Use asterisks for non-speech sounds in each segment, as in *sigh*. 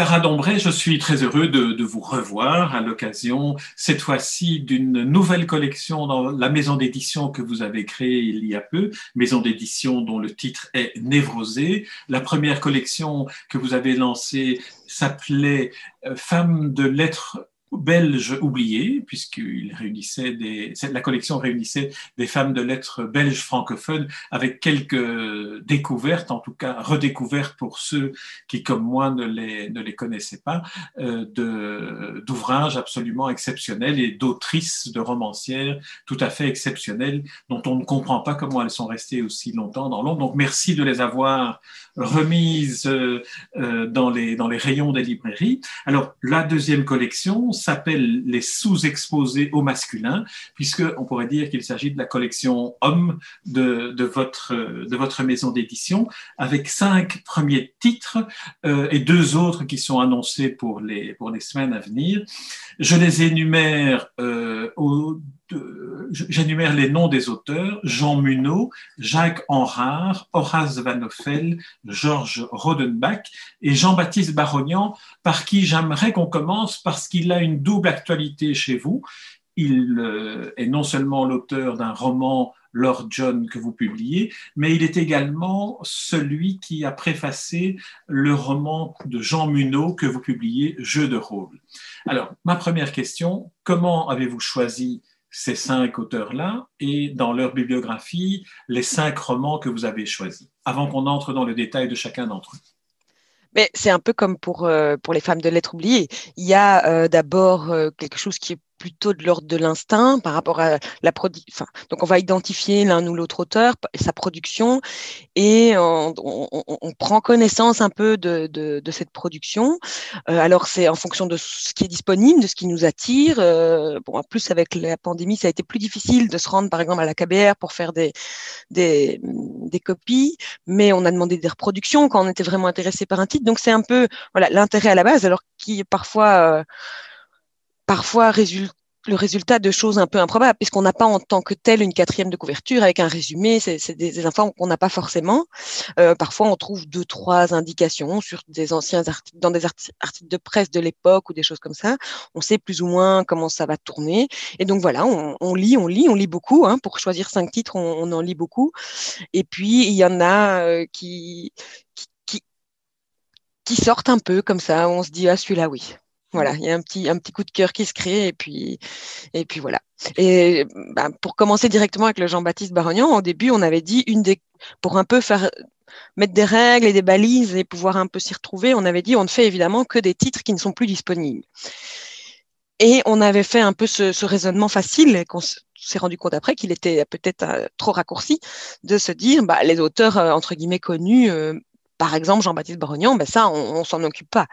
Sarah Dombray, je suis très heureux de, vous revoir à l'occasion, cette fois-ci, d'une nouvelle collection dans la maison d'édition que vous avez créée il y a peu, maison d'édition dont le titre est Névrosé. La première collection que vous avez lancée s'appelait euh, Femmes de lettres belge oublié, puisqu'il réunissait des, la collection réunissait des femmes de lettres belges francophones avec quelques découvertes, en tout cas redécouvertes pour ceux qui, comme moi, ne les, ne les connaissaient pas, euh, d'ouvrages absolument exceptionnels et d'autrices, de romancières tout à fait exceptionnelles, dont on ne comprend pas comment elles sont restées aussi longtemps dans l'ombre. Donc, merci de les avoir remises euh, euh, dans, les, dans les rayons des librairies. Alors, la deuxième collection, s'appelle les sous-exposés au masculin, puisque on pourrait dire qu'il s'agit de la collection homme de, de, votre, de votre maison d'édition, avec cinq premiers titres euh, et deux autres qui sont annoncés pour les, pour les semaines à venir. Je les énumère euh, au j'énumère les noms des auteurs, Jean Munot, Jacques Enrard, Horace Van Ophel, Georges Rodenbach et Jean-Baptiste Barognan, par qui j'aimerais qu'on commence parce qu'il a une double actualité chez vous. Il euh, est non seulement l'auteur d'un roman Lord John que vous publiez, mais il est également celui qui a préfacé le roman de Jean Munot que vous publiez, Jeu de rôle. Alors, ma première question, comment avez-vous choisi ces cinq auteurs-là et dans leur bibliographie les cinq romans que vous avez choisis, avant qu'on entre dans le détail de chacun d'entre eux. Mais c'est un peu comme pour, euh, pour les femmes de lettres oubliées. Il y a euh, d'abord euh, quelque chose qui est plutôt de l'ordre de l'instinct par rapport à la production. donc, on va identifier l'un ou l'autre auteur sa production et on, prend connaissance un peu de, de, cette production. Euh, alors, c'est en fonction de ce qui est disponible, de ce qui nous attire. Euh, bon, en plus, avec la pandémie, ça a été plus difficile de se rendre, par exemple, à la KBR pour faire des, des, des copies, mais on a demandé des reproductions quand on était vraiment intéressé par un titre. Donc, c'est un peu voilà l'intérêt à la base, alors qui parfois euh, parfois résulte le résultat de choses un peu improbables, puisqu'on n'a pas en tant que tel une quatrième de couverture avec un résumé, c'est des, des, qu'on n'a pas forcément. Euh, parfois, on trouve deux, trois indications sur des anciens articles, dans des articles de presse de l'époque ou des choses comme ça. On sait plus ou moins comment ça va tourner. Et donc voilà, on, lit, on lit, on lit beaucoup. Hein, pour choisir cinq titres, on, en lit beaucoup. Et puis, il y en a euh, qui, qui, qui sortent un peu comme ça. On se dit, ah, celui-là, oui. Voilà, il y a un petit, un petit coup de cœur qui se crée et puis, et puis voilà. Et bah, pour commencer directement avec le Jean-Baptiste Barognan, au début, on avait dit une des, pour un peu faire mettre des règles et des balises et pouvoir un peu s'y retrouver, on avait dit on ne fait évidemment que des titres qui ne sont plus disponibles. Et on avait fait un peu ce, ce raisonnement facile qu'on s'est rendu compte après qu'il était peut-être euh, trop raccourci de se dire bah, les auteurs euh, entre guillemets connus euh, par exemple, Jean-Baptiste Brognan, ben ça, on, s'en occupe pas.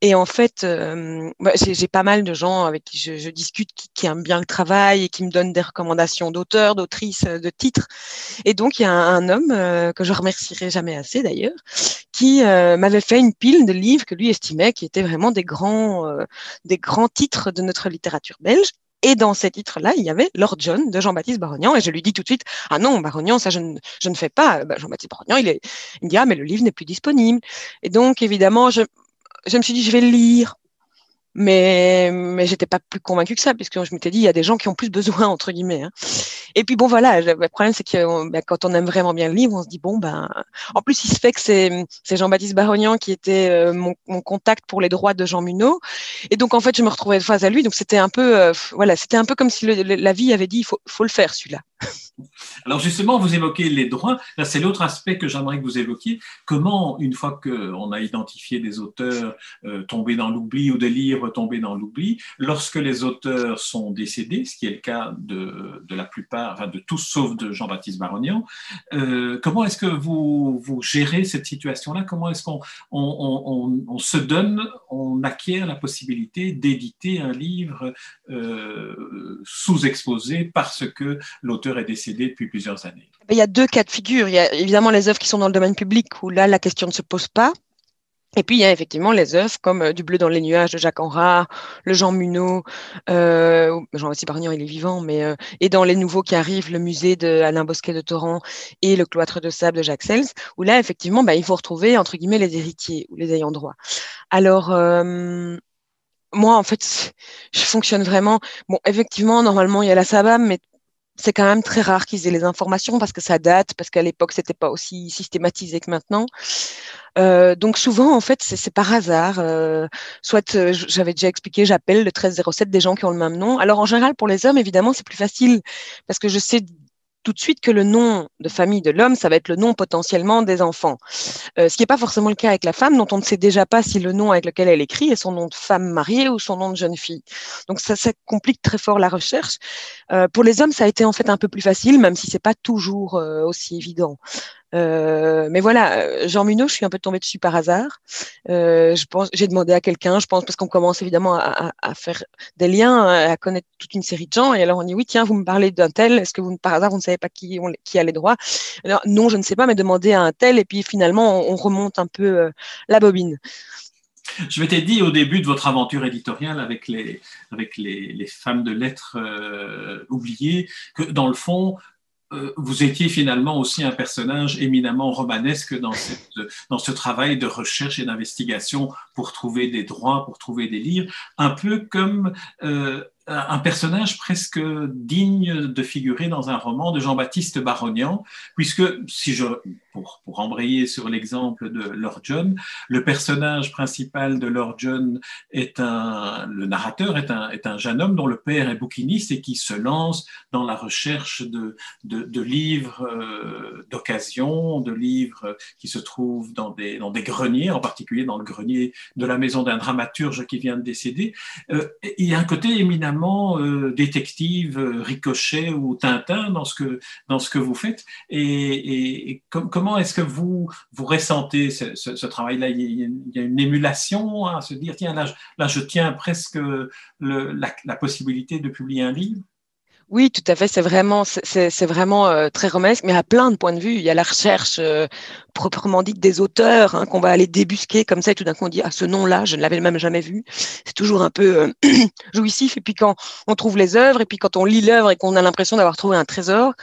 Et en fait, euh, j'ai pas mal de gens avec qui je, discute qui, aiment bien le travail et qui me donnent des recommandations d'auteurs, d'autrices, de titres. Et donc, il y a un, homme euh, que je remercierai jamais assez d'ailleurs, qui euh, m'avait fait une pile de livres que lui estimait qui étaient vraiment des grands titres de notre littérature belge. Et dans ces titres-là, il y avait Lord John de Jean-Baptiste Barognan. Et je lui dis tout de suite, ah non, Barognan, ça je ne, je ne fais pas. Bah, Jean-Baptiste Barognan, il, est, il me dit, ah mais le livre n'est plus disponible. Et donc, évidemment, je, je me suis dit, je vais le lire. Mais, mais j'étais pas plus convaincue que ça, puisque je m'étais dit, il y a des gens qui ont plus besoin, entre guillemets. Hein. Et puis bon, voilà, le problème, c'est que ben, quand on aime vraiment bien le livre, on se dit, bon, ben, en plus, il se fait que c'est, c'est Jean-Baptiste Barognan qui était euh, mon, mon, contact pour les droits de Jean Munot. Et donc, en fait, je me retrouvais face à lui. Donc, c'était un peu, euh, voilà, c'était un peu comme si la vie avait dit, il faut, faut le faire, celui-là. *laughs* Alors justement, vous évoquez les droits. Là, c'est l'autre aspect que j'aimerais que vous évoquiez. Comment, une fois qu'on a identifié des auteurs euh, tombés dans l'oubli ou des livres tombés dans l'oubli, lorsque les auteurs sont décédés, ce qui est le cas de, la plupart, enfin de tous sauf de Jean-Baptiste Barognan, euh, comment est-ce que vous, gérez cette situation-là? Comment est-ce qu'on on, on, se donne, on acquiert la possibilité d'éditer un livre euh, sous-exposé parce que l'auteur est décédé depuis plusieurs années. Il y a deux cas de figure. Il y a évidemment les œuvres qui sont dans le domaine public où là, la question ne se pose pas. Et puis, il y a effectivement les œuvres comme euh, Du bleu dans les nuages de Jacques Enrard, Le Jean Munot, euh, Jean-Baptiste Bargnan, il est vivant, mais euh, et dans les nouveaux qui arrivent, le musée de Alain Bosquet de Torrent et le cloître de sable de Jacques Sels, où là, effectivement, bah, il faut retrouver, entre guillemets, les héritiers ou les ayants droit. Alors, moi, en fait, *laughs* je fonctionne vraiment. Bon, effectivement, normalement, il y a la SABAM, mais c'est quand même très rare qu'ils aient les informations parce que ça date, parce qu'à l'époque, c'était pas aussi systématisé que maintenant. Euh, donc souvent, en fait, c'est par hasard. Euh, soit, euh, j'avais déjà expliqué, j'appelle le 1307 des gens qui ont le même nom. Alors en général, pour les hommes, évidemment, c'est plus facile parce que je sais tout de suite que le nom de famille de l'homme, ça va être le nom potentiellement des enfants. Euh, ce qui n'est pas forcément le cas avec la femme, dont on ne sait déjà pas si le nom avec lequel elle écrit est son nom de femme mariée ou son nom de jeune fille. Donc ça, complique très fort la recherche. Euh, pour les hommes, ça a été en fait un peu plus facile, même si c'est pas toujours euh, aussi évident. Euh, mais voilà, euh, Jean Munot, je suis un peu tombée dessus par hasard. Euh, je pense, j'ai demandé à quelqu'un, je pense parce qu'on commence évidemment à, faire des liens, à connaître toute une série de gens. Et alors on dit oui, tiens, vous me parlez d'un tel. Est-ce que vous par hasard vous ne savez pas qui, qui a les droits? Non, je ne sais pas, mais demandez à un tel. Et puis finalement, on, on remonte un peu la bobine. Je m'étais dit au début de votre aventure éditoriale avec les, avec les, femmes de lettres euh, oubliées que dans le fond, vous étiez finalement aussi un personnage éminemment romanesque dans, cette, dans ce travail de recherche et d'investigation pour trouver des droits, pour trouver des livres, un peu comme euh, un personnage presque digne de figurer dans un roman de Jean-Baptiste Barognan, puisque, si je, pour, embrayer sur l'exemple de Lord John, le personnage principal de Lord John est un, le narrateur est un, est un jeune homme dont le père est bouquiniste et qui se lance dans la recherche de, de, livres euh, d'occasion, de livres qui se trouvent dans des, dans des greniers, en particulier dans le grenier de la maison d'un dramaturge qui vient de décéder. Euh, il y a un côté éminemment euh, détective Ricochet ou Tintin dans ce que, dans ce que vous faites. Et, et, comment est-ce que vous, ressentez ce, travail-là? Il, y a une émulation à se dire, tiens, là, je tiens presque la, possibilité de publier un livre? Oui, tout à fait. C'est vraiment, euh, très romanesque, mais à plein de points de vue. Il y a la recherche euh, proprement dite des auteurs hein, qu'on va aller débusquer comme ça, tout d'un coup on dit ah ce nom-là, je ne l'avais même jamais vu. C'est toujours un peu euh, *clears throat* jouissif. Et puis quand on trouve les œuvres, et puis quand on lit l'œuvre et qu'on a l'impression d'avoir trouvé un trésor,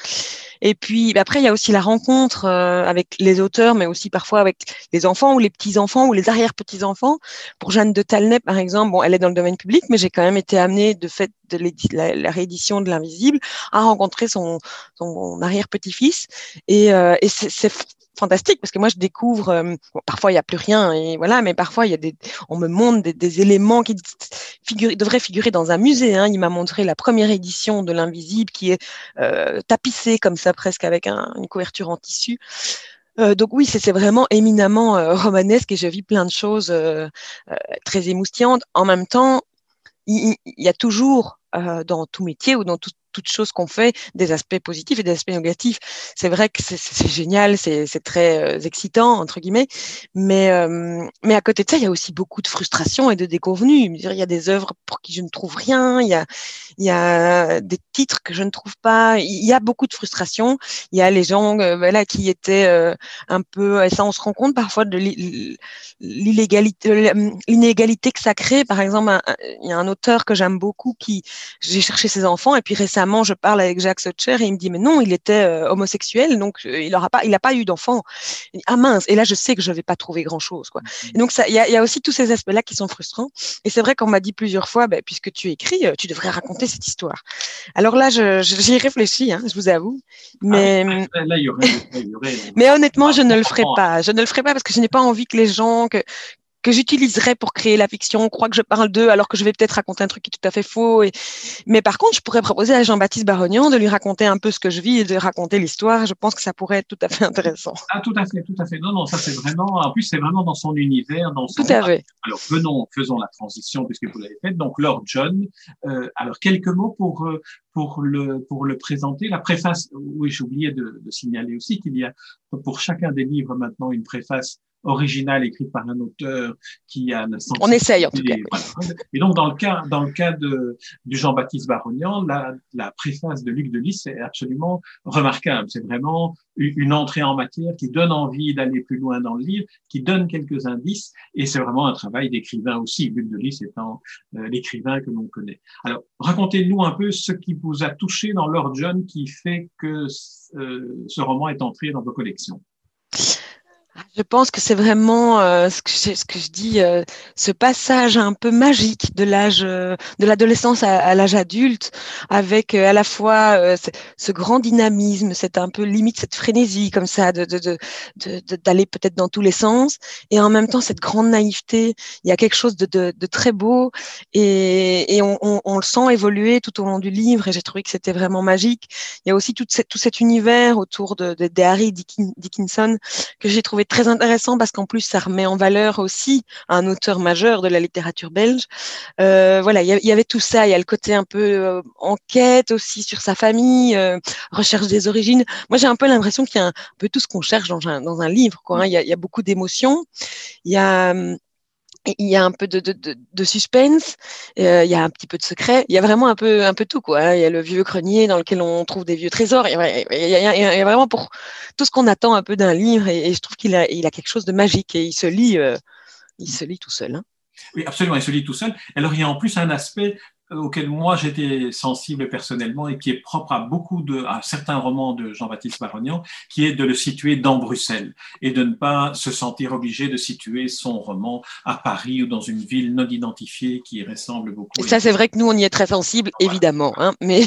et puis bah, après, il y a aussi la rencontre euh, avec les auteurs, mais aussi parfois avec les enfants ou les petits-enfants ou les arrière-petits-enfants. Pour Jeanne de Talnay, par exemple, bon, elle est dans le domaine public, mais j'ai quand même été amenée, de fait de la, réédition de l'Invisible, à rencontrer son, son arrière-petit-fils. Et, euh, et c'est fantastique parce que moi je découvre euh, parfois il y a plus rien et voilà mais parfois il y a des on me montre des, éléments qui devraient figurer dans un musée hein. il m'a montré la première édition de l'invisible qui est euh, tapissée comme ça presque avec un, une couverture en tissu euh, donc oui, c'est vraiment éminemment romanesque et je vis plein de choses très émoustillantes. En même temps, il, il y a toujours dans tout métier ou dans tout, toutes choses qu'on fait, des aspects positifs et des aspects négatifs. C'est vrai que c'est génial, c'est très euh, excitant, entre guillemets, mais, euh, mais à côté de ça, il y a aussi beaucoup de frustration et de déconvenus. Il y a des œuvres pour qui je ne trouve rien, il y a, il y a des titres que je ne trouve pas, il y a beaucoup de frustration. Il y a les gens euh, voilà, qui étaient un peu, et ça on se rend compte parfois de l'inégalité que ça crée. Par exemple, il y a un auteur que j'aime beaucoup qui, j'ai cherché ses enfants et puis récemment, je parle avec Jacques Sotcher et il me dit mais non, il était euh, homosexuel, donc euh, il aura pas, il n'a pas eu d'enfant. Ah mince. Et là, je sais que je vais pas trouver grand chose, quoi. Mm-hmm. Et donc il y a, y a, aussi tous ces aspects-là qui sont frustrants. Et c'est vrai qu'on m'a dit plusieurs fois, bah, puisque tu écris, euh, tu devrais raconter cette histoire. Alors là, j'y réfléchis, hein, je vous avoue. Mais ah, là, il y aurait, y aurait... mais honnêtement, je ne le ferai pas. Je ne le ferai pas parce que je n'ai pas envie que les gens que que j'utiliserais pour créer la fiction. On croit que je parle d'eux alors que je vais peut-être raconter un truc qui est tout à fait faux. Et... Mais par contre, je pourrais proposer à Jean-Baptiste Barognan de lui raconter un peu ce que je vis et de raconter l'histoire. Je pense que ça pourrait être tout à fait intéressant. Ah, tout à fait, tout à fait. Non, non, ça c'est vraiment, en plus c'est vraiment dans son univers, dans son... Tout à fait. Alors, venons, faisons la transition puisque vous l'avez faite. Donc, Lord John, euh, alors quelques mots pour, euh, pour le, pour le présenter. La préface, oui, j'ai oublié de, de signaler aussi qu'il y a pour chacun des livres maintenant une préface originale écrite par un auteur qui a le On essaye en tout cas. Et donc dans le cas dans le cas de du Jean-Baptiste Barognan, la, la préface de Luc Delis est absolument remarquable. C'est vraiment une entrée en matière qui donne envie d'aller plus loin dans le livre, qui donne quelques indices, et c'est vraiment un travail d'écrivain aussi, Luc Delis étant euh, l'écrivain que l'on connaît. Alors, racontez-nous un peu ce qui vous a touché dans Lord John qui fait que euh, ce roman est entré dans vos collections. Je pense que c'est vraiment euh, ce, que je, ce, que je, dis, euh, ce passage un peu magique de l'âge, euh, de l'adolescence à, à l'âge adulte, avec à la fois ce, ce, grand dynamisme, cette un peu limite cette frénésie comme ça, de, de, de, d'aller peut-être dans tous les sens, et en même temps cette grande naïveté. Il y a quelque chose de, très beau, et, et on, on, on, le sent évoluer tout au long du livre, et j'ai trouvé que c'était vraiment magique. Il y a aussi tout, tout cet univers autour de, de, Harry Dickinson que j'ai trouvé très intéressant parce qu'en plus, ça remet en valeur aussi un auteur majeur de la littérature belge. Euh, voilà, il y, avait tout ça. Il y a le côté un peu euh, enquête aussi sur sa famille, euh, recherche des origines. Moi, j'ai un peu l'impression qu'il y a un peu tout ce qu'on cherche dans un, dans un livre. Quoi, hein. il, y a, il, y a, beaucoup d'émotions. Il y a hum, il y a un peu de, de, de, suspense, euh, il y a un petit peu de secret, il y a vraiment un peu, un peu tout. Quoi. Hein. Il y a le vieux grenier dans lequel on trouve des vieux trésors, il y a, vraiment pour tout ce qu'on attend un peu d'un livre et, je trouve qu'il a, il a quelque chose de magique et il se lit, euh, il se lit tout seul. Hein. Oui, absolument, il se lit tout seul. Alors il y a en plus un aspect auquel moi j'étais sensible personnellement et qui est propre à beaucoup de, à certains romans de Jean-Baptiste Barognan, qui est de le situer dans Bruxelles et de ne pas se sentir obligé de situer son roman à Paris ou dans une ville non identifiée qui ressemble beaucoup. ça, c'est vrai que nous, on y est très sensible, évidemment, hein, mais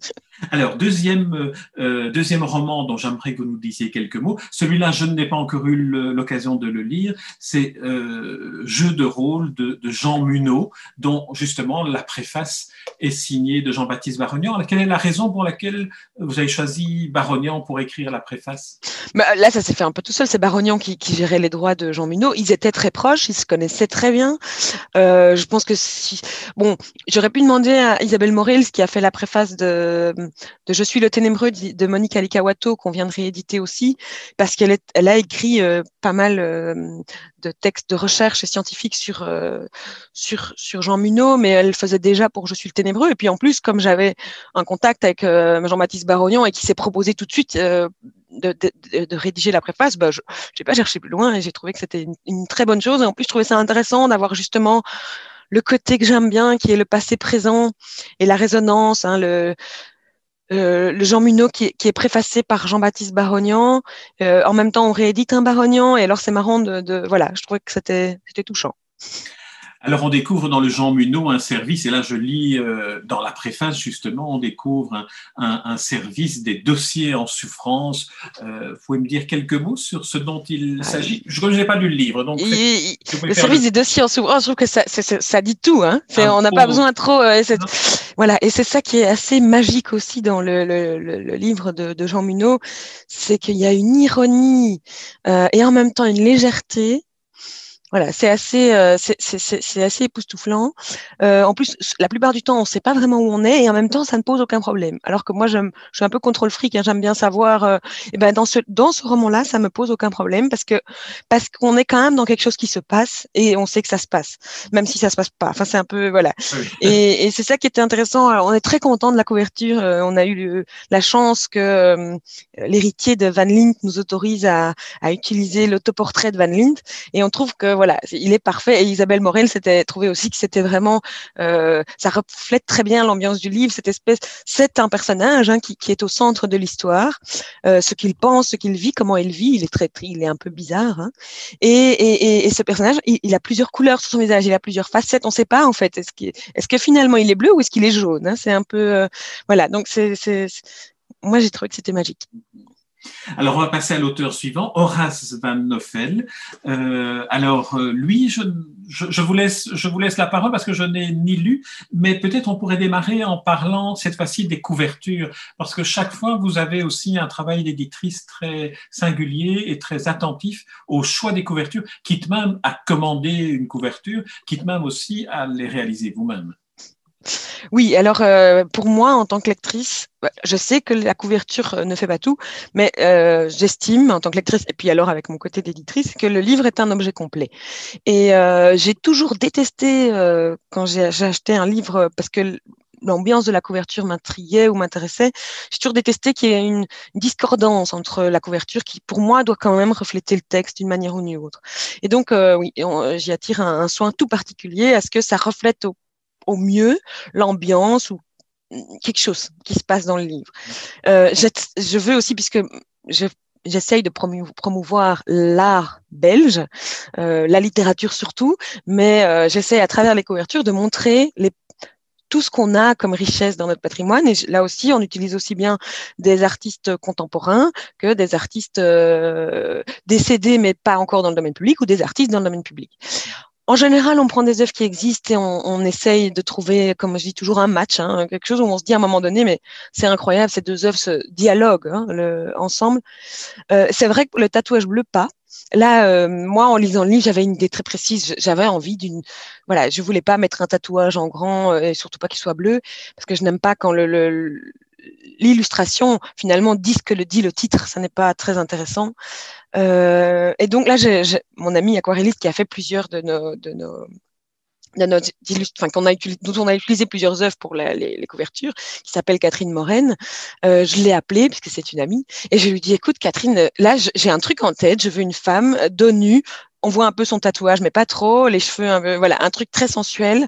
*laughs* Alors, deuxième, euh, euh, deuxième roman dont j'aimerais que vous nous disiez quelques mots. Celui-là, je n'ai pas encore eu l'occasion de le lire. C'est euh, Jeu de rôle de, Jean Munot, dont justement la préface est signée de Jean-Baptiste Barognan. Quelle est la raison pour laquelle vous avez choisi Barognan pour écrire la préface? Bah, Là, ça s'est fait un peu tout seul. C'est Barognan qui, gérait les droits de Jean Munot. Ils étaient très proches, ils se connaissaient très bien. Je pense que si... Bon, j'aurais pu demander à Isabelle Morel, qui a fait la préface de de Je suis le ténébreux de Monique Alikawato qu'on vient de rééditer aussi, parce qu'elle elle a écrit euh, pas mal euh, de textes de recherche et scientifiques sur, euh, sur, Jean Munot, mais elle faisait déjà pour Je suis le ténébreux. Et puis en plus, comme j'avais un contact avec Jean-Baptiste Barognan et qui s'est proposé tout de suite de, rédiger la préface, bah, je n'ai pas cherché plus loin et j'ai trouvé que c'était une, une, très bonne chose. Et en plus, je trouvais ça intéressant d'avoir justement le côté que j'aime bien, qui est le passé présent et la résonance, hein, le, euh, le Jean Munot qui, est préfacé par Jean-Baptiste Barognan. Euh, en même temps, on réédite un Barognan et alors c'est marrant de, de, voilà, je trouvais que c'était touchant. Alors on découvre dans le Jean Munot un service, et là je lis euh, dans la préface justement, on découvre un, un, un service des dossiers en souffrance. Euh, vous pouvez me dire quelques mots sur ce dont il ah s'agit? Je n'ai pas lu le livre. Donc le service des dossiers en souffrance, je trouve que ça, ça dit tout. Hein ah, on n'a pas besoin trop... Euh, voilà, et c'est ça qui est assez magique aussi dans le, le, le, livre de, de, Jean Munot, c'est qu'il y a une ironie euh, et en même temps une légèreté voilà, c'est assez, euh, c'est assez époustouflant. Euh, en plus, la plupart du temps, on ne sait pas vraiment où on est et en même temps, ça ne pose aucun problème. Alors que moi, je suis un peu contrôle fric, hein, j'aime bien savoir. Euh, et ben dans ce dans ce roman-là, ça me pose aucun problème parce que parce qu'on est quand même dans quelque chose qui se passe et on sait que ça se passe, même si ça se passe pas. Enfin, c'est un peu voilà. Et, et c'est ça qui était intéressant. Alors, on est très content de la couverture. Euh, on a eu la chance que euh, l'héritier de Van Lint nous autorise à, à utiliser l'autoportrait de Van Lint et on trouve que voilà, il est parfait. Et Isabelle Morel s'était trouvé aussi que c'était vraiment, euh, ça reflète très bien l'ambiance du livre. Cette espèce, c'est un personnage hein, qui, qui, est au centre de l'histoire, euh, ce qu'il pense, ce qu'il vit, comment il vit. Il est très, il est un peu bizarre. Hein. Et, et, et, ce personnage, il, il, a plusieurs couleurs sur son visage, il a plusieurs facettes. On ne sait pas en fait. Est-ce est-ce que finalement il est bleu ou est-ce qu'il est jaune hein C'est un peu, euh, voilà. Donc c'est, moi j'ai trouvé que c'était magique. Alors, on va passer à l'auteur suivant, Horace Van Noffel. Euh, alors, euh, lui, je, je, vous laisse, je vous laisse la parole parce que je n'ai ni lu, mais peut-être on pourrait démarrer en parlant cette fois-ci des couvertures, parce que chaque fois, vous avez aussi un travail d'éditrice très singulier et très attentif au choix des couvertures, quitte même à commander une couverture, quitte même aussi à les réaliser vous-même. Oui, alors pour moi, en tant que lectrice, je sais que la couverture ne fait pas tout, mais j'estime, en tant que lectrice, et puis alors avec mon côté d'éditrice, que le livre est un objet complet. Et j'ai toujours détesté quand j'ai acheté un livre, parce que l'ambiance de la couverture m'intriguait ou m'intéressait. J'ai toujours détesté qu'il y ait une discordance entre la couverture qui, pour moi, doit quand même refléter le texte d'une manière ou d'une autre. Et donc, euh, oui, j'y attire un, soin tout particulier à ce que ça reflète au, au mieux l'ambiance ou quelque chose qui se passe dans le livre. Euh, je veux aussi, puisque je j'essaye de promouvoir l'art belge, euh, la littérature surtout, mais euh, j'essaie à travers les couvertures de montrer les tout ce qu'on a comme richesse dans notre patrimoine. Et là aussi, on utilise aussi bien des artistes contemporains que des artistes euh, décédés, mais pas encore dans le domaine public, ou des artistes dans le domaine public. En général, on prend des œuvres qui existent et on, on essaye de trouver, comme je dis toujours, un match, hein, quelque chose où on se dit à un moment donné, mais c'est incroyable, ces deux œuvres se dialoguent hein, le, ensemble. Euh, c'est vrai que le tatouage bleu, pas. Là, euh, moi, en lisant le livre, j'avais une idée très précise. J'avais envie d'une, voilà, je voulais pas mettre un tatouage en grand euh, et surtout pas qu'il soit bleu, parce que je n'aime pas quand le, l'illustration finalement dit ce que le dit le titre. Ça n'est pas très intéressant. Euh, et donc là, j'ai mon ami aquarelliste qui a fait plusieurs de nos, de nos enfin, qu'on a utilisé, dont on a utilisé plusieurs œuvres pour les, les, couvertures, qui s'appelle Catherine Moren. Euh, je l'ai appelée puisque c'est une amie et je lui dis écoute Catherine, là j'ai un truc en tête, je veux une femme dos nu. On voit un peu son tatouage, mais pas trop, les cheveux, un peu, voilà, un truc très sensuel.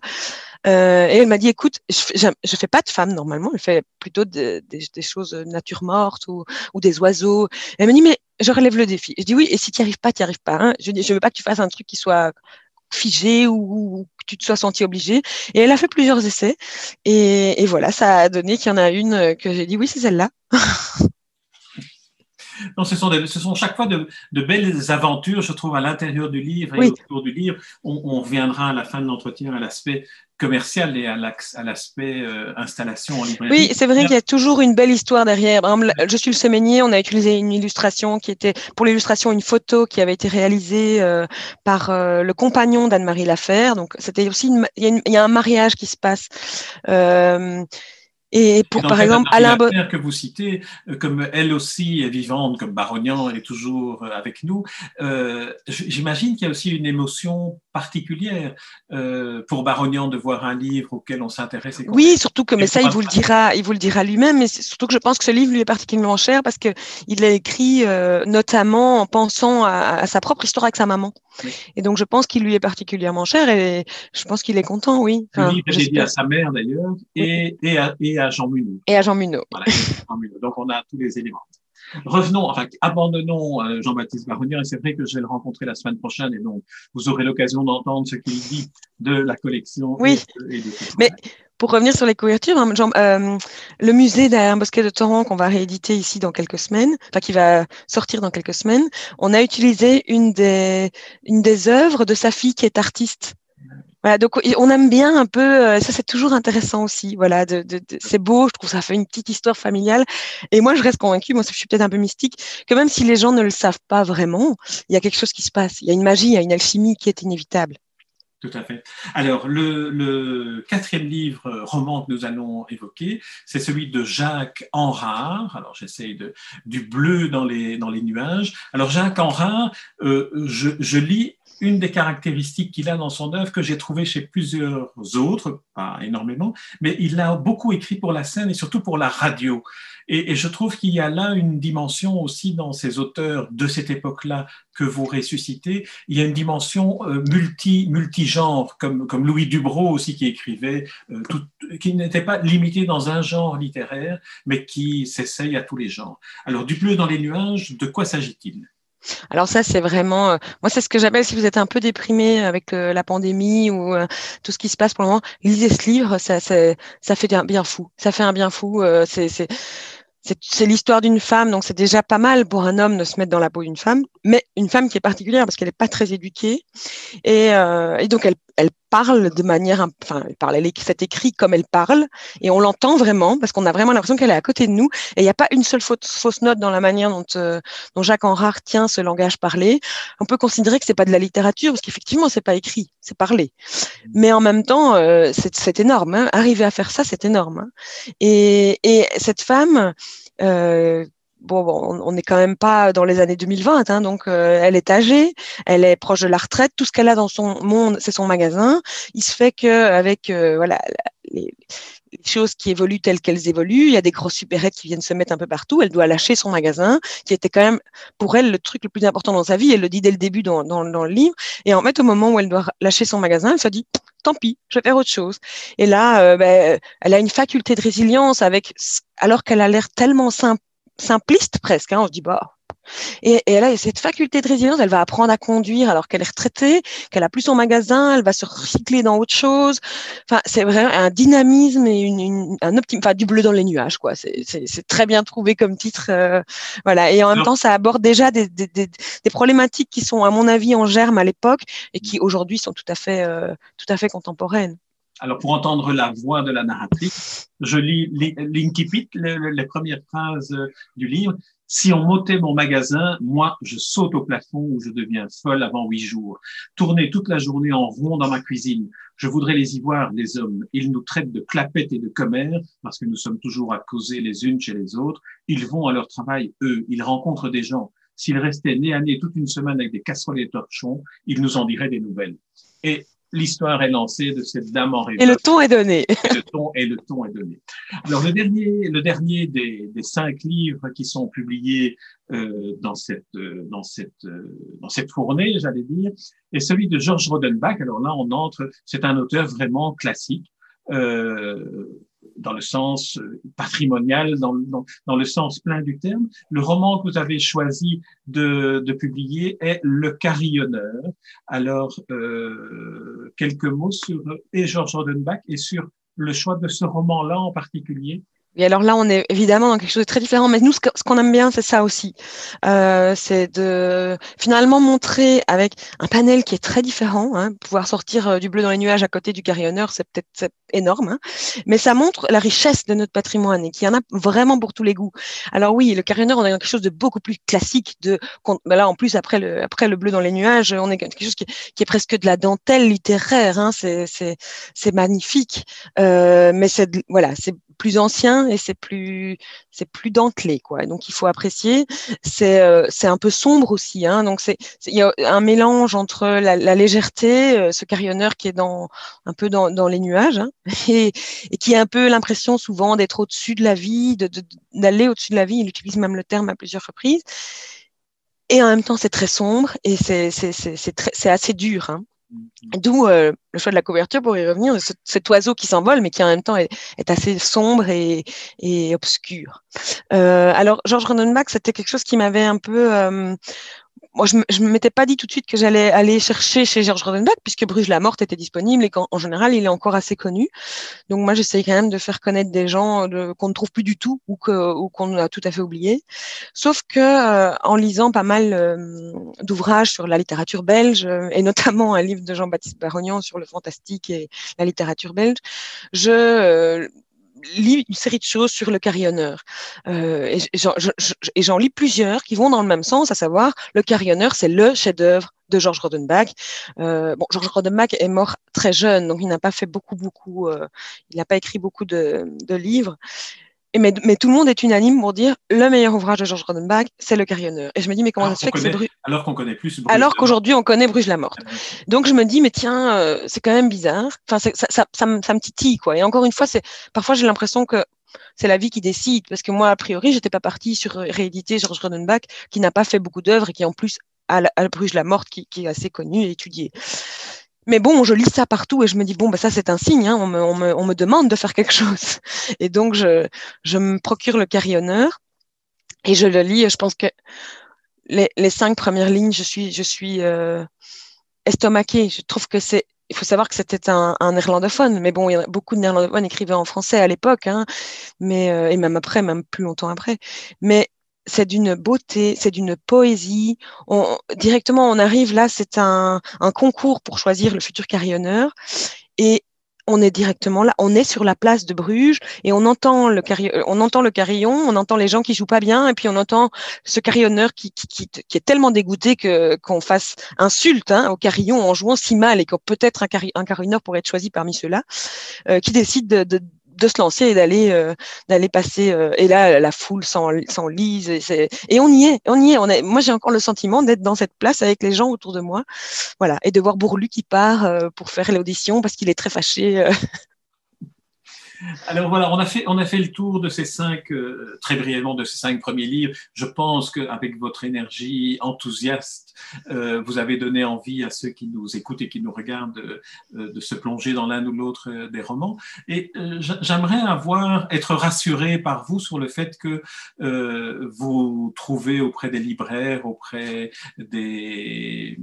Euh, et elle m'a dit, écoute, je, je, fais pas de femme normalement, je fais plutôt de, des choses nature morte ou, ou des oiseaux. elle m'a dit, mais je relève le défi. Je dis oui, et si tu arrives pas, tu arrives pas. Hein. Je dis, je veux pas que tu fasses un truc qui soit figé ou, que tu te sois senti obligé. Et elle a fait plusieurs essais. Et, et voilà, ça a donné qu'il y en a une que j'ai dit oui, c'est celle-là. *laughs* Non, ce sont, ce sont chaque fois de, de, belles aventures, je trouve, à l'intérieur du livre et autour du livre. On, on, reviendra à la fin de l'entretien à l'aspect commercial et à l'aspect euh, installation en librairie. Oui, c'est vrai qu'il y a toujours une belle histoire derrière. je suis le Séménier, on a utilisé une illustration qui était, pour l'illustration, une photo qui avait été réalisée euh, par euh, le compagnon d'Anne-Marie Lafer. Donc, c'était aussi, y il, y a un mariage qui se passe. Et pour, par exemple, Alain que vous citez, euh, comme elle aussi est vivante, comme Barognan est toujours euh, avec nous, euh, j'imagine qu'il y a aussi une émotion particulière euh, pour Barognan de voir un livre auquel on s'intéresse. Oui, surtout que, mais ça, il vous le dira, il vous le dira lui-même. Mais surtout que je pense que ce livre lui est particulièrement cher parce que il l'a écrit euh, notamment en pensant à, à, sa propre histoire avec sa maman. Oui. Et donc, je pense qu'il lui est particulièrement cher et je pense qu'il est content, oui. Enfin, le livre est dédié à sa mère d'ailleurs et, oui. et, à, et à Jean Munot. Et à Jean Munot. Voilà, Jean Munot. Donc, on a tous les éléments. Revenons, enfin, abandonnons euh, Jean-Baptiste Baronnier, et c'est vrai que je vais le rencontrer la semaine prochaine, et donc vous aurez l'occasion d'entendre ce qu'il dit de la collection. Oui, et et mais pour revenir sur les couvertures, hein, Jean, euh, le musée d'Alain Bosquet de Torrent qu'on va rééditer ici dans quelques semaines, enfin qui va sortir dans quelques semaines, on a utilisé une des, une des œuvres de sa fille qui est artiste. Voilà, donc on aime bien un peu, euh, ça c'est toujours intéressant aussi. Voilà, de, c'est beau, je trouve ça fait une petite histoire familiale. Et moi je reste convaincue, moi je suis peut-être un peu mystique, que même si les gens ne le savent pas vraiment, il y a quelque chose qui se passe. Il y a une magie, il y a une alchimie qui est inévitable. Tout à fait. Alors, le, quatrième livre euh, roman que nous allons évoquer, c'est celui de Jacques Enrard. Alors, j'essaye de du bleu dans les dans les nuages. Alors, Jacques Enrard, euh, je lis une des caractéristiques qu'il a dans son œuvre que j'ai trouvé chez plusieurs autres, pas énormément, mais il a beaucoup écrit pour la scène et surtout pour la radio. Et, je trouve qu'il y a là une dimension aussi dans ces auteurs de cette époque-là que vous ressuscitez. Il y a une dimension euh, multi multigenre, comme comme Louis Dubrow aussi qui écrivait, euh, tout, qui n'était pas limité dans un genre littéraire, mais qui s'essaye à tous les genres. Alors du bleu dans les nuages, de quoi s'agit-il? Alors ça, c'est vraiment, euh, moi, c'est ce que j'appelle si vous êtes un peu déprimé avec euh, la pandémie ou euh, tout ce qui se passe pour le moment, lisez ce livre, ça, ça, ça fait un bien fou. Ça fait un bien fou. c'est, c'est, l'histoire d'une femme, donc c'est déjà pas mal pour un homme de se mettre dans la peau d'une femme, mais une femme qui est particulière parce qu'elle n'est pas très éduquée et, et donc elle, elle parle de manière, enfin, elle parle, elle c'est écrit comme elle parle, et on l'entend vraiment parce qu'on a vraiment l'impression qu'elle est à côté de nous. Et il n'y a pas une seule fausse, note dans la manière dont, euh, dont Jacques Enrard tient ce langage parlé. On peut considérer que c'est pas de la littérature parce qu'effectivement c'est pas écrit, c'est parlé. Mais en même temps, euh, c'est énorme. Hein. Arriver à faire ça, c'est énorme. Hein. Et, et, cette femme. Euh, bon, on n'est quand même pas dans les années 2020, hein, donc euh, elle est âgée, elle est proche de la retraite. Tout ce qu'elle a dans son monde, c'est son magasin. Il se fait que avec euh, voilà les, choses qui évoluent telles qu'elles évoluent, il y a des grosses supérettes qui viennent se mettre un peu partout. Elle doit lâcher son magasin, qui était quand même pour elle le truc le plus important dans sa vie. Elle le dit dès le début dans, dans, dans le livre. Et en fait, au moment où elle doit lâcher son magasin, elle se dit tant pis, je vais faire autre chose. Et là, euh, ben, elle a une faculté de résilience avec, alors qu'elle a l'air tellement simple simpliste presque. Hein, on se dit, bah. Et, et elle a cette faculté de résilience, elle va apprendre à conduire alors qu'elle est retraitée, qu'elle a plus son magasin, elle va se recycler dans autre chose. Enfin, c'est vraiment un dynamisme et une, un optimisme, enfin, du bleu dans les nuages, quoi. C'est très bien trouvé comme titre. Euh, voilà. Et en même temps, ça aborde déjà des, des, des, des, problématiques qui sont, à mon avis, en germe à l'époque et qui aujourd'hui sont tout à fait, euh, tout à fait contemporaines. Alors, pour entendre la voix de la narratrice, je lis l'incipit, les, premières phrases du livre. Si on m'ôtait mon magasin, moi, je saute au plafond où je deviens folle avant huit jours. Tourner toute la journée en rond dans ma cuisine. Je voudrais les y voir, les hommes. Ils nous traitent de clapettes et de commères parce que nous sommes toujours à causer les unes chez les autres. Ils vont à leur travail, eux. Ils rencontrent des gens. S'ils restaient nez à nez toute une semaine avec des casseroles et torchons, ils nous en diraient des nouvelles. Et l'histoire est lancée de cette dame en révolte. Et le ton est donné. Et le ton, et le ton est donné. Alors, le dernier, le dernier des, des cinq livres qui sont publiés euh, dans cette, euh, dans cette, euh, dans cette fournée, j'allais dire, est celui de Georges Rodenbach. Alors là, on entre, c'est un auteur vraiment classique. Euh, dans le sens euh, patrimonial, dans, le sens plein du terme. Le roman que vous avez choisi de, de publier est Le Carillonneur. Alors, euh, quelques mots sur et Georges Rodenbach et sur le choix de ce roman-là en particulier. Et alors là, on est évidemment dans quelque chose de très différent, mais nous, ce qu'on aime bien, c'est ça aussi. Euh, c'est de finalement montrer avec un panel qui est très différent, hein, pouvoir sortir euh, du bleu dans les nuages à côté du carillonneur, c'est peut-être énorme, hein, mais ça montre la richesse de notre patrimoine et qu'il y en a vraiment pour tous les goûts. Alors oui, le carillonneur, on est dans quelque chose de beaucoup plus classique. De, ben là, en plus, après le, après le bleu dans les nuages, on est quelque chose qui, est presque de la dentelle littéraire. Hein, c'est magnifique, euh, mais c'est voilà, c'est plus ancien et c'est plus c'est plus dentelé quoi. Donc il faut apprécier. C'est euh, c'est un peu sombre aussi. Hein, donc c'est il y a un mélange entre la, la légèreté, euh, ce carillonneur qui est dans un peu dans, dans les nuages hein, *laughs* et, et qui a un peu l'impression souvent d'être au-dessus de la vie, de, d'aller au-dessus de la vie. Il utilise même le terme à plusieurs reprises. Et en même temps, c'est très sombre et c'est c'est c'est c'est assez dur. Hein. D'où euh, le choix de la couverture pour y revenir, cet oiseau qui s'envole, mais qui en même temps est, assez sombre et, et obscur. Euh, alors, Georges Rondenbach, c'était quelque chose qui m'avait un peu euh, moi, je ne m'étais pas dit tout de suite que j'allais aller chercher chez Georges Rodenbach, puisque Bruges la Morte était disponible et qu'en général, il est encore assez connu. Donc, moi, j'essaye quand même de faire connaître des gens qu'on ne trouve plus du tout ou qu'on a tout à fait oublié. Sauf que, euh, en lisant pas mal euh, d'ouvrages sur la littérature belge, euh, et notamment un livre de Jean-Baptiste Barognan sur le fantastique et la littérature belge, je lis une série de choses sur le carillonneur. Euh, et j'en lis plusieurs qui vont dans le même sens, à savoir le carillonneur, c'est le chef-d'œuvre de Georges Rodenbach. Euh, bon, Georges Rodenbach est mort très jeune, donc il n'a pas fait beaucoup, beaucoup, euh, il n'a pas écrit beaucoup de, de livres mais, mais, tout le monde est unanime pour dire le meilleur ouvrage de Georges Rodenbach, c'est Le Carillonneur. Et je me dis, mais comment ça se fait que c'est Bruges Alors qu'on connaît plus Bruges Alors qu'aujourd'hui, on connaît Bruges la Morte. Donc je me dis, mais tiens, euh, c'est quand même bizarre. Enfin, ça, ça, ça, ça, me, ça me titille, quoi. Et encore une fois, c'est parfois j'ai l'impression que c'est la vie qui décide. Parce que moi, a priori, j'étais pas partie sur rééditer Georges Rodenbach, qui n'a pas fait beaucoup d'œuvres et qui en plus a, Bruges la Morte, qui, qui est assez connu et étudié. Mais bon, je lis ça partout et je me dis, bon, bah, ça, c'est un signe, hein, on, me, on, me, on, me, demande de faire quelque *laughs* chose. Et donc, je, je me procure le carillonneur et je le lis. Je pense que les, les cinq premières lignes, je suis, je suis euh, estomaquée. Je trouve que c'est. Il faut savoir que c'était un, un, néerlandophone, mais bon, beaucoup de néerlandophones écrivaient en français à l'époque, hein, mais euh, et même après, même plus longtemps après. Mais c'est d'une beauté, c'est d'une poésie. On, directement, on arrive là, c'est un, un, concours pour choisir le futur carillonneur. Et on est directement là, on est sur la place de Bruges et on entend le, on entend le carillon, on entend les gens qui jouent pas bien et puis on entend ce carillonneur qui, qui, qui, qui est tellement dégoûté que qu'on fasse insulte hein, au carillon en jouant si mal et que peut-être un, carillonneur pourrait être choisi parmi ceux-là, euh, qui décide de, de de se lancer et d'aller euh, d'aller passer euh, et là la foule s'enlise et, et on y est on y est. On moi j'ai encore le sentiment d'être dans cette place avec les gens autour de moi. Voilà. Et de voir Bourlu qui part euh, pour faire l'audition parce qu'il est très fâché alors voilà, on a fait, on a fait le tour de ces cinq, euh, très brièvement, de ces cinq premiers livres. Je pense qu'avec votre énergie enthousiaste, euh, vous avez donné envie à ceux qui nous écoutent et qui nous regardent euh, de se plonger dans l'un ou l'autre des romans. Et j'aimerais avoir, être rassuré par vous sur le fait que vous trouvez auprès des libraires, auprès des,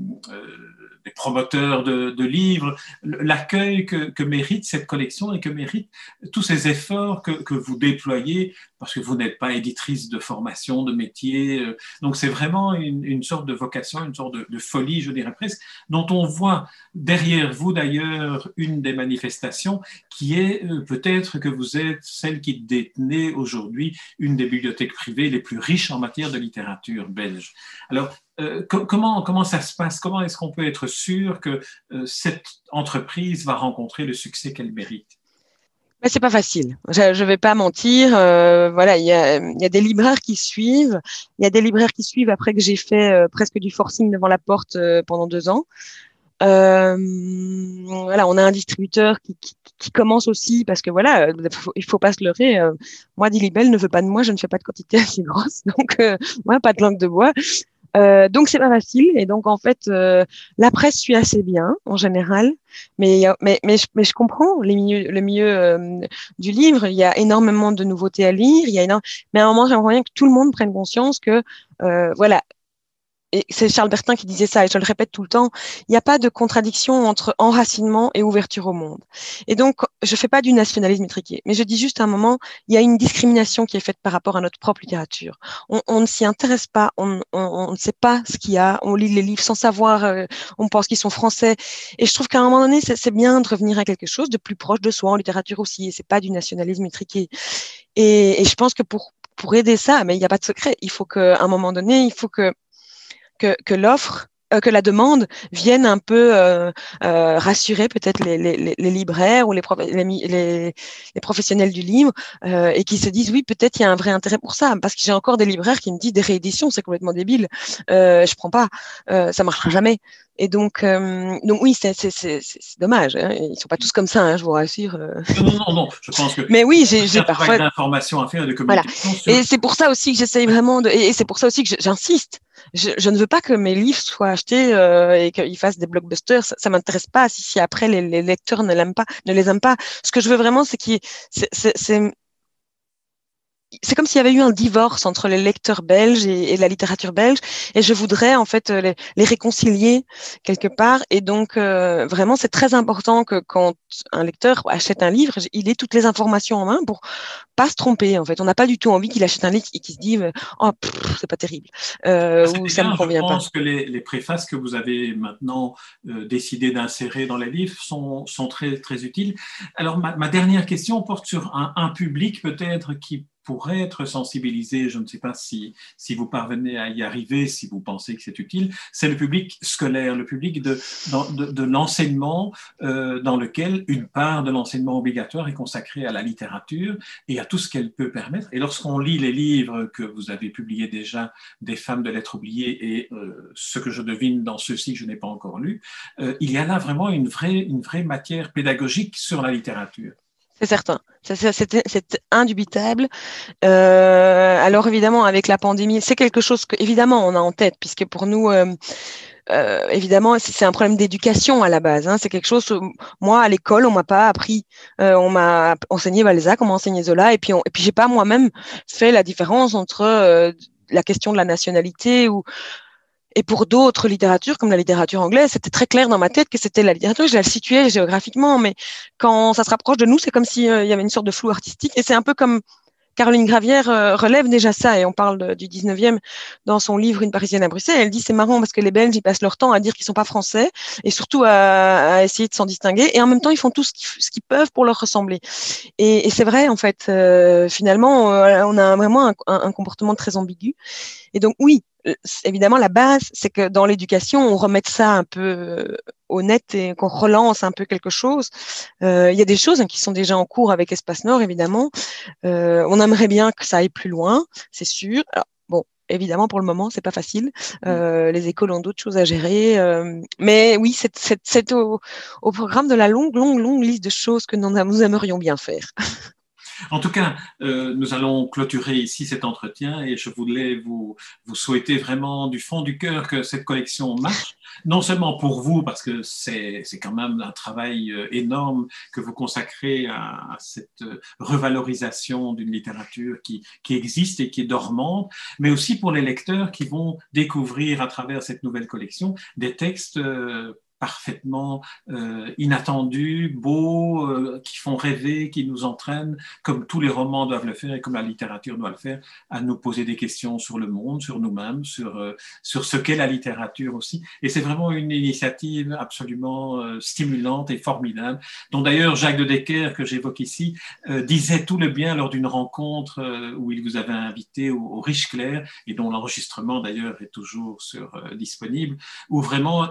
des promoteurs de, livres, l'accueil que, mérite cette collection et que mérite tous ces efforts que, vous déployez, parce que vous n'êtes pas éditrice de formation, de métier, euh, donc c'est vraiment une, sorte de vocation, une sorte de, folie, je dirais presque, dont on voit derrière vous d'ailleurs une des manifestations qui est euh, peut-être que vous êtes celle qui détenait aujourd'hui une des bibliothèques privées les plus riches en matière de littérature belge. Alors, euh, comment, comment ça se passe? Comment est-ce qu'on peut être sûr que cette entreprise va rencontrer le succès qu'elle mérite? Mais c'est pas facile. Je ne vais pas mentir. Euh, voilà, il y a, y a, des libraires qui suivent. Il y a des libraires qui suivent après que j'ai fait euh, presque du forcing devant la porte euh, pendant deux ans. Euh, voilà, on a un distributeur qui, qui, qui, commence aussi parce que voilà, il faut pas se leurrer. moi, Dilibel ne veut pas de moi, je ne fais pas de quantité *laughs* assez grosse, donc moi, pas de langue de bois. Euh, donc c'est pas facile. Et donc en fait euh, la presse suit assez bien en général. Mais mais mais je, mais je comprends les milieux, le milieu euh, du livre. Il y a énormément de nouveautés à lire. Il y a énorme... mais à un moment j'aimerais bien que tout le monde prenne conscience que euh, voilà et c'est Charles Bertin qui disait ça, et je le répète tout le temps, il n'y a pas de contradiction entre enracinement et ouverture au monde. Et donc, je ne fais pas du nationalisme étriqué, mais je dis juste à un moment, il y a une discrimination qui est faite par rapport à notre propre littérature. On, ne s'y intéresse pas, on, ne sait pas ce qu'il y a, on lit les livres sans savoir, euh, on pense qu'ils sont français. Et je trouve qu'à un moment donné, c'est bien de revenir à quelque chose de plus proche de soi en littérature aussi, et c'est pas du nationalisme étriqué. Et, et je pense que pour, pour aider ça, mais il n'y a pas de secret, il faut qu'à un moment donné, il faut que que, que l'offre euh, que la demande vienne un peu euh, euh, rassurer peut-être les, les, les, libraires ou les, les, les professionnels du livre euh, et qui se disent oui peut-être il y a un vrai intérêt pour ça. Parce que j'ai encore des libraires qui me disent des rééditions c'est complètement débile. Euh, je prends pas. Euh, ça marchera jamais et donc euh, donc oui c'est c'est dommage hein. ils sont pas tous comme ça hein, je vous rassure non non non je pense que mais oui j'ai parfois d'informations à faire de communication voilà. et c'est pour ça aussi que j'essaye vraiment de et c'est pour ça aussi que j'insiste je, je, ne veux pas que mes livres soient achetés euh, et qu'ils fassent des blockbusters. Ça, ça m'intéresse pas si, si après les, les lecteurs ne l'aiment pas, ne les aiment pas. Ce que je veux vraiment, c'est qu'il c'est c'est comme s'il y avait eu un divorce entre les lecteurs belges et, et, la littérature belge, et je voudrais en fait les, les réconcilier quelque part. Et donc euh, vraiment, c'est très important que quand un lecteur achète un livre, il ait toutes les informations en main pour pas se tromper. En fait, on n'a pas du tout envie qu'il achète un livre et qu'il se dise oh c'est pas terrible euh, ou ça me convient pas. Je pense que les, les, préfaces que vous avez maintenant euh, décidé d'insérer dans les livres sont, sont très très utiles. Alors ma, ma dernière question porte sur un, un public peut-être qui pourrait être sensibilisé, je ne sais pas si, si vous parvenez à y arriver, si vous pensez que c'est utile, c'est le public scolaire, le public de, de, de l'enseignement euh, dans lequel une part de l'enseignement obligatoire est consacrée à la littérature et à tout ce qu'elle peut permettre. Et lorsqu'on lit les livres que vous avez publiés déjà, des femmes de lettres oubliées et euh, ce que je devine dans ceux-ci que je n'ai pas encore lu, euh, il y a là vraiment une vraie, une vraie matière pédagogique sur la littérature. C'est certain, c'est indubitable. Euh, alors évidemment, avec la pandémie, c'est quelque chose que évidemment on a en tête, puisque pour nous, euh, euh, évidemment, c'est un problème d'éducation à la base. Hein. C'est quelque chose. Moi, à l'école, on m'a pas appris. Euh, on m'a enseigné Balzac, on m'a enseigné Zola, et puis on, et puis j'ai pas moi-même fait la différence entre euh, la question de la nationalité ou et pour d'autres littératures, comme la littérature anglaise, c'était très clair dans ma tête que c'était la littérature, je la situais géographiquement, mais quand ça se rapproche de nous, c'est comme s'il euh, y avait une sorte de flou artistique. Et c'est un peu comme Caroline Gravière euh, relève déjà ça, et on parle du 19e dans son livre Une Parisienne à Bruxelles. Elle dit c'est marrant parce que les Belges, ils passent leur temps à dire qu'ils sont pas français, et surtout à, essayer de s'en distinguer, et en même temps, ils font tout ce qu'ils peuvent pour leur ressembler. Et, c'est vrai, en fait, euh, finalement, euh, on a vraiment un, comportement très ambigu. Et donc, oui, évidemment, la base, c'est que dans l'éducation, on remette ça un peu au net et qu'on relance un peu quelque chose. Euh, il y a des choses hein, qui sont déjà en cours avec Espace Nord, évidemment. Euh, on aimerait bien que ça aille plus loin, c'est sûr. Alors, bon, évidemment, pour le moment, c'est pas facile. Mm. Euh, les écoles ont d'autres choses à gérer. Euh, mais oui, c'est au, au, programme de la longue, longue, longue liste de choses que nous aimerions bien faire. *laughs* En tout cas, euh, nous allons clôturer ici cet entretien et je voulais vous, vous souhaiter vraiment du fond du cœur que cette collection marche, non seulement pour vous, parce que c'est quand même un travail euh, énorme que vous consacrez à, cette euh, revalorisation d'une littérature qui, qui existe et qui est dormante, mais aussi pour les lecteurs qui vont découvrir à travers cette nouvelle collection des textes parfaitement euh, inattendus, beaux, euh, qui font rêver, qui nous entraînent, comme tous les romans doivent le faire et comme la littérature doit le faire, à nous poser des questions sur le monde, sur nous-mêmes, sur, euh, sur ce qu'est la littérature aussi. Et c'est vraiment une initiative absolument euh, stimulante et formidable, dont d'ailleurs Jacques de Decker, que j'évoque ici, euh, disait tout le bien lors d'une rencontre où il vous avait invité au, au Riche Clair, et dont l'enregistrement d'ailleurs est toujours sur, disponible, où vraiment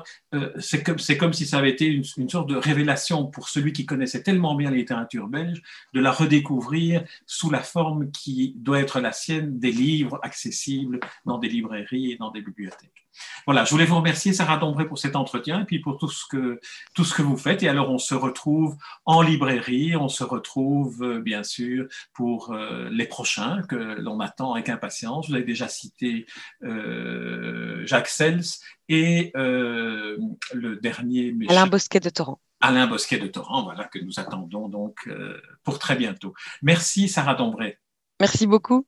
c'est comme c'est comme si ça avait été une, sorte de révélation pour celui qui connaissait tellement bien la littérature belge, de la redécouvrir sous la forme qui doit être la sienne des livres accessibles dans des librairies et dans des bibliothèques. Voilà, je voulais vous remercier, Sarah Dombré, pour cet entretien et puis pour tout ce que, tout ce que vous faites. Et alors, on se retrouve en librairie, on se retrouve, euh, bien sûr, pour euh, les prochains que l'on attend avec impatience. Vous avez déjà cité euh, Jacques Sels et euh, le dernier. Alain Bosquet de Torrent. Alain Bosquet de Torrent, voilà, que nous attendons donc pour très bientôt. Merci, Sarah Dombré. Merci beaucoup.